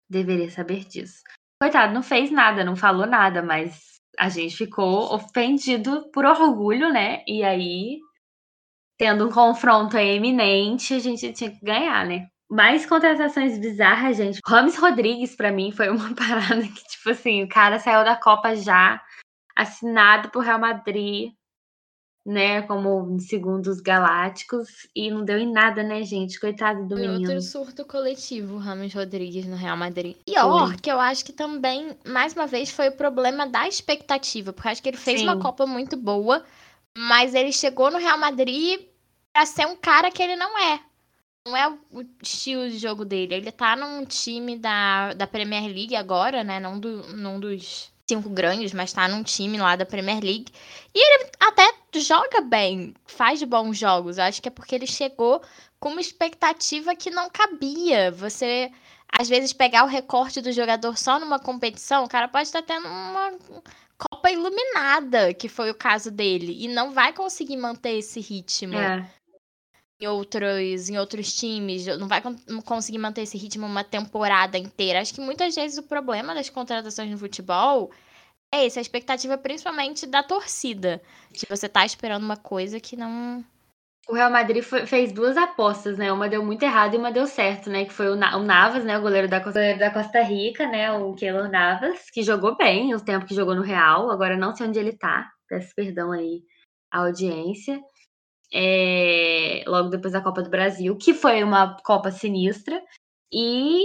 deveria saber disso. Coitado, não fez nada, não falou nada, mas a gente ficou ofendido por orgulho, né? E aí tendo um confronto eminente, a gente tinha que ganhar, né? Mais contratações bizarras, gente. Rames Rodrigues, pra mim, foi uma parada que, tipo assim, o cara saiu da Copa já, assinado por Real Madrid, né? Como segundo os Galácticos, e não deu em nada, né, gente? Coitado do Foi menino. outro surto coletivo, o Ramos Rodrigues no Real Madrid. Pior, que eu acho que também, mais uma vez, foi o problema da expectativa. Porque eu acho que ele fez uma Sim. Copa muito boa, mas ele chegou no Real Madrid pra ser um cara que ele não é. Não é o estilo de jogo dele. Ele tá num time da, da Premier League agora, né? Não do, num dos cinco grandes, mas tá num time lá da Premier League. E ele até joga bem, faz bons jogos. Eu acho que é porque ele chegou com uma expectativa que não cabia. Você, às vezes, pegar o recorte do jogador só numa competição, o cara pode estar tendo uma Copa iluminada, que foi o caso dele, e não vai conseguir manter esse ritmo É, em outros, em outros times, não vai con- conseguir manter esse ritmo uma temporada inteira. Acho que muitas vezes o problema das contratações no futebol é esse, a expectativa principalmente da torcida. De você tá esperando uma coisa que não, O Real Madrid foi- fez duas apostas, né? Uma deu muito errado e uma deu certo, né? Que foi o, Na- o Navas, né? O goleiro da, Costa- goleiro da Costa Rica, né? O Keylor Navas, que jogou bem o tempo que jogou no Real. Agora não sei onde ele tá. Peço perdão aí à audiência. É, logo depois da Copa do Brasil, que foi uma Copa sinistra. E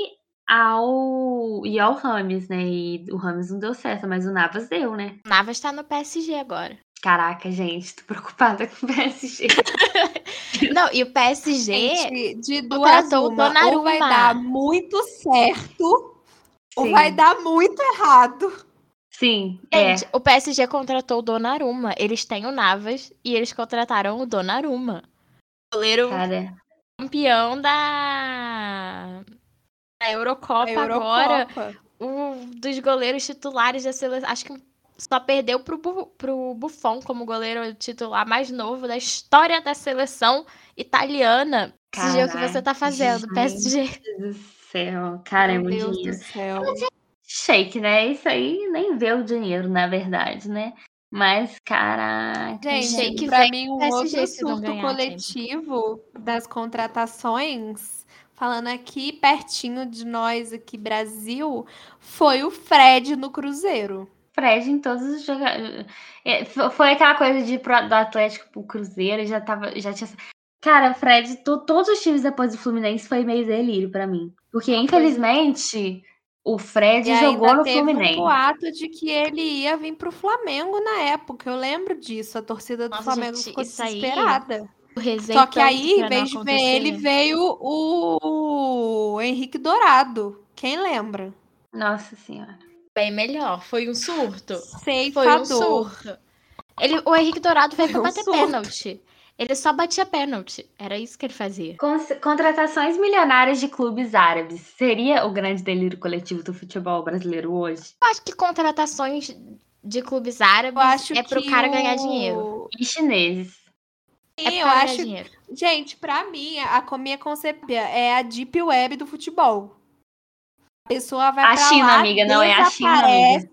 ao, e ao Rames, né? E o Rames não deu certo, mas o Navas deu, né? O Navas tá no PSG agora. Caraca, gente, tô preocupada com o PSG. Não, e o PSG. Gente, de duas contratou o uma, ou vai dar muito certo, ou Sim. vai dar muito errado. Sim, é. Gente, o PSG contratou o Donnarumma. Eles têm o Navas e eles contrataram o Donnarumma. Goleiro Cara, campeão da, da Eurocopa, A agora. Eurocopa. Um dos goleiros titulares da seleção. Acho que só perdeu pro, Bu- pro Buffon como goleiro titular mais novo da história da seleção italiana. Esse dia o que você tá fazendo. PSG. Deus do céu. Cara, é Meu muito Deus do dinheiro. céu. Shake, né? Isso aí nem vê o dinheiro, na verdade, né? Mas, caraca. Gente, Shake pra mim, um PSG outro surto ganhar, coletivo das contratações, falando aqui pertinho de nós, aqui, Brasil, foi o Fred no Cruzeiro. Fred em todos os jogadores. Foi aquela coisa de ir pro, do Atlético pro Cruzeiro, e já tava. Já tinha... Cara, Fred, to- todos os times depois do Fluminense foi meio delírio pra mim. Porque, infelizmente, o Fred E jogou ainda no teve Fluminense. um boato de que ele ia vir pro Flamengo na época. Eu lembro disso. A torcida do Nossa, Flamengo gente, ficou aí desesperada. Só que aí, em vez de ver ele, acontecer. veio o, o Henrique Dourado. Quem lembra? Nossa senhora. Bem melhor. Foi um surto. Foi um surto. Ele, o Henrique Dourado veio um bater surto. pênalti. Ele só batia pênalti. Era isso que ele fazia. Con- Contratações milionárias de clubes árabes. Seria o grande delírio coletivo do futebol brasileiro hoje? Eu acho que contratações de clubes árabes Eu acho é pro cara ganhar o- dinheiro. E chineses. É Sim, pro eu acho ganhar dinheiro. Gente, pra mim, a co- minha concepção é a deep web do futebol. A pessoa vai A pra China, lá, amiga, não é a China, desaparece,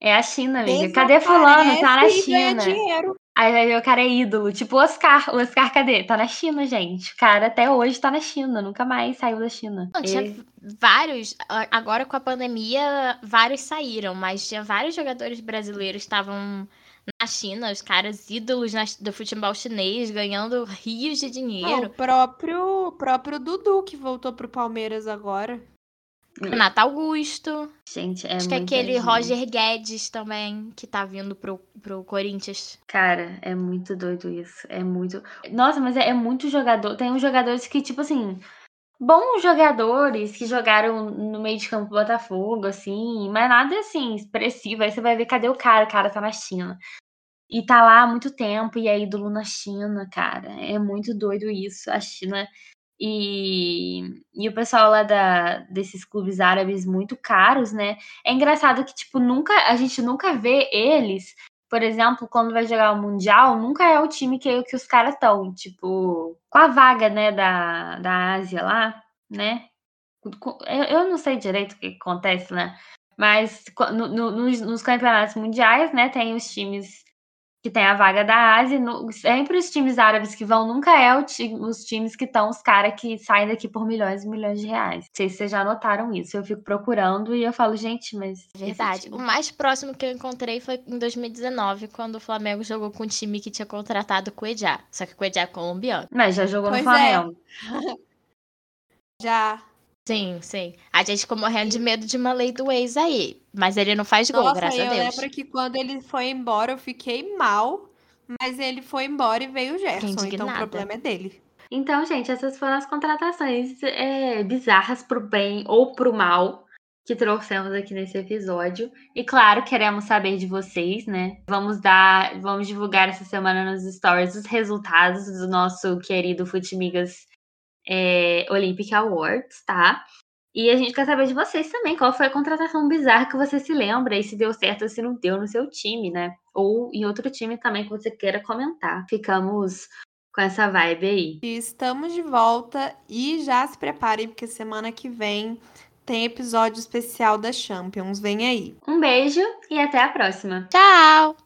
É a China, amiga. Cadê fulano? Tá na desaparece e ganha China. dinheiro. Aí o cara é ídolo. Tipo o Oscar. O Oscar, cadê? Tá na China, gente. O cara até hoje tá na China. Nunca mais saiu da China. Não, tinha E- vários, agora com a pandemia, vários saíram, mas tinha vários jogadores brasileiros que estavam na China, os caras ídolos na- do futebol chinês, ganhando rios de Não, dinheiro. o próprio, o próprio Dudu, que voltou pro Palmeiras agora. Renato Augusto, Gente, é acho que muita aquele gente. Roger Guedes também, que tá vindo pro, pro Corinthians. Cara, é muito doido isso. É muito. Nossa, mas é, é muito jogador. Tem uns jogadores que, tipo assim. Bons jogadores que jogaram no meio de campo do Botafogo, assim, mas nada assim, expressivo. Aí você vai ver cadê o cara? O cara tá na China. E tá lá há muito tempo e é ídolo na China, cara. É muito doido isso. A China. E, e o pessoal lá da, desses clubes árabes muito caros, né? É engraçado que, tipo, nunca, a gente nunca vê eles por exemplo, quando vai jogar o Mundial, nunca é o time que, que os caras estão, tipo, com a vaga, né, da, da Ásia lá, né? Eu, eu não sei direito o que acontece, né? Mas no- no- nos, nos campeonatos mundiais, né, tem os times que tem a vaga da Ásia. no- sempre os times árabes que vão nunca é o os times que estão os caras que saem daqui por milhões e milhões de reais. Não sei se vocês já notaram isso. Eu fico procurando e eu falo, gente, mas. Verdade. O mais próximo que eu encontrei foi em 2019, quando o Flamengo jogou com um time que tinha contratado o Cuejá. Só que o Cuejá é colombiano. Mas já jogou Pois no é. Flamengo. Já. Sim, sim. A gente ficou morrendo de medo de uma lei do ex aí. Mas ele não faz gol, Nossa, graças a eu Deus. lembro que quando ele foi embora, eu fiquei mal. Mas ele foi embora e veio o Gerson. Então o indignada. problema é dele. Então, gente, essas foram as contratações é, bizarras pro bem ou pro mal que trouxemos aqui nesse episódio. E claro, queremos saber de vocês, né? Vamos dar, vamos divulgar essa semana nos stories os resultados do nosso querido Futimigas é, Olympic Awards, tá? E a gente quer saber de vocês também, qual foi a contratação bizarra que você se lembra e se deu certo ou se não deu no seu time, né? Ou em outro time também que você queira comentar. Ficamos com essa vibe aí. Estamos de volta e já se preparem, porque semana que vem tem episódio especial da Champions. Vem aí. Um beijo e até a próxima. Tchau!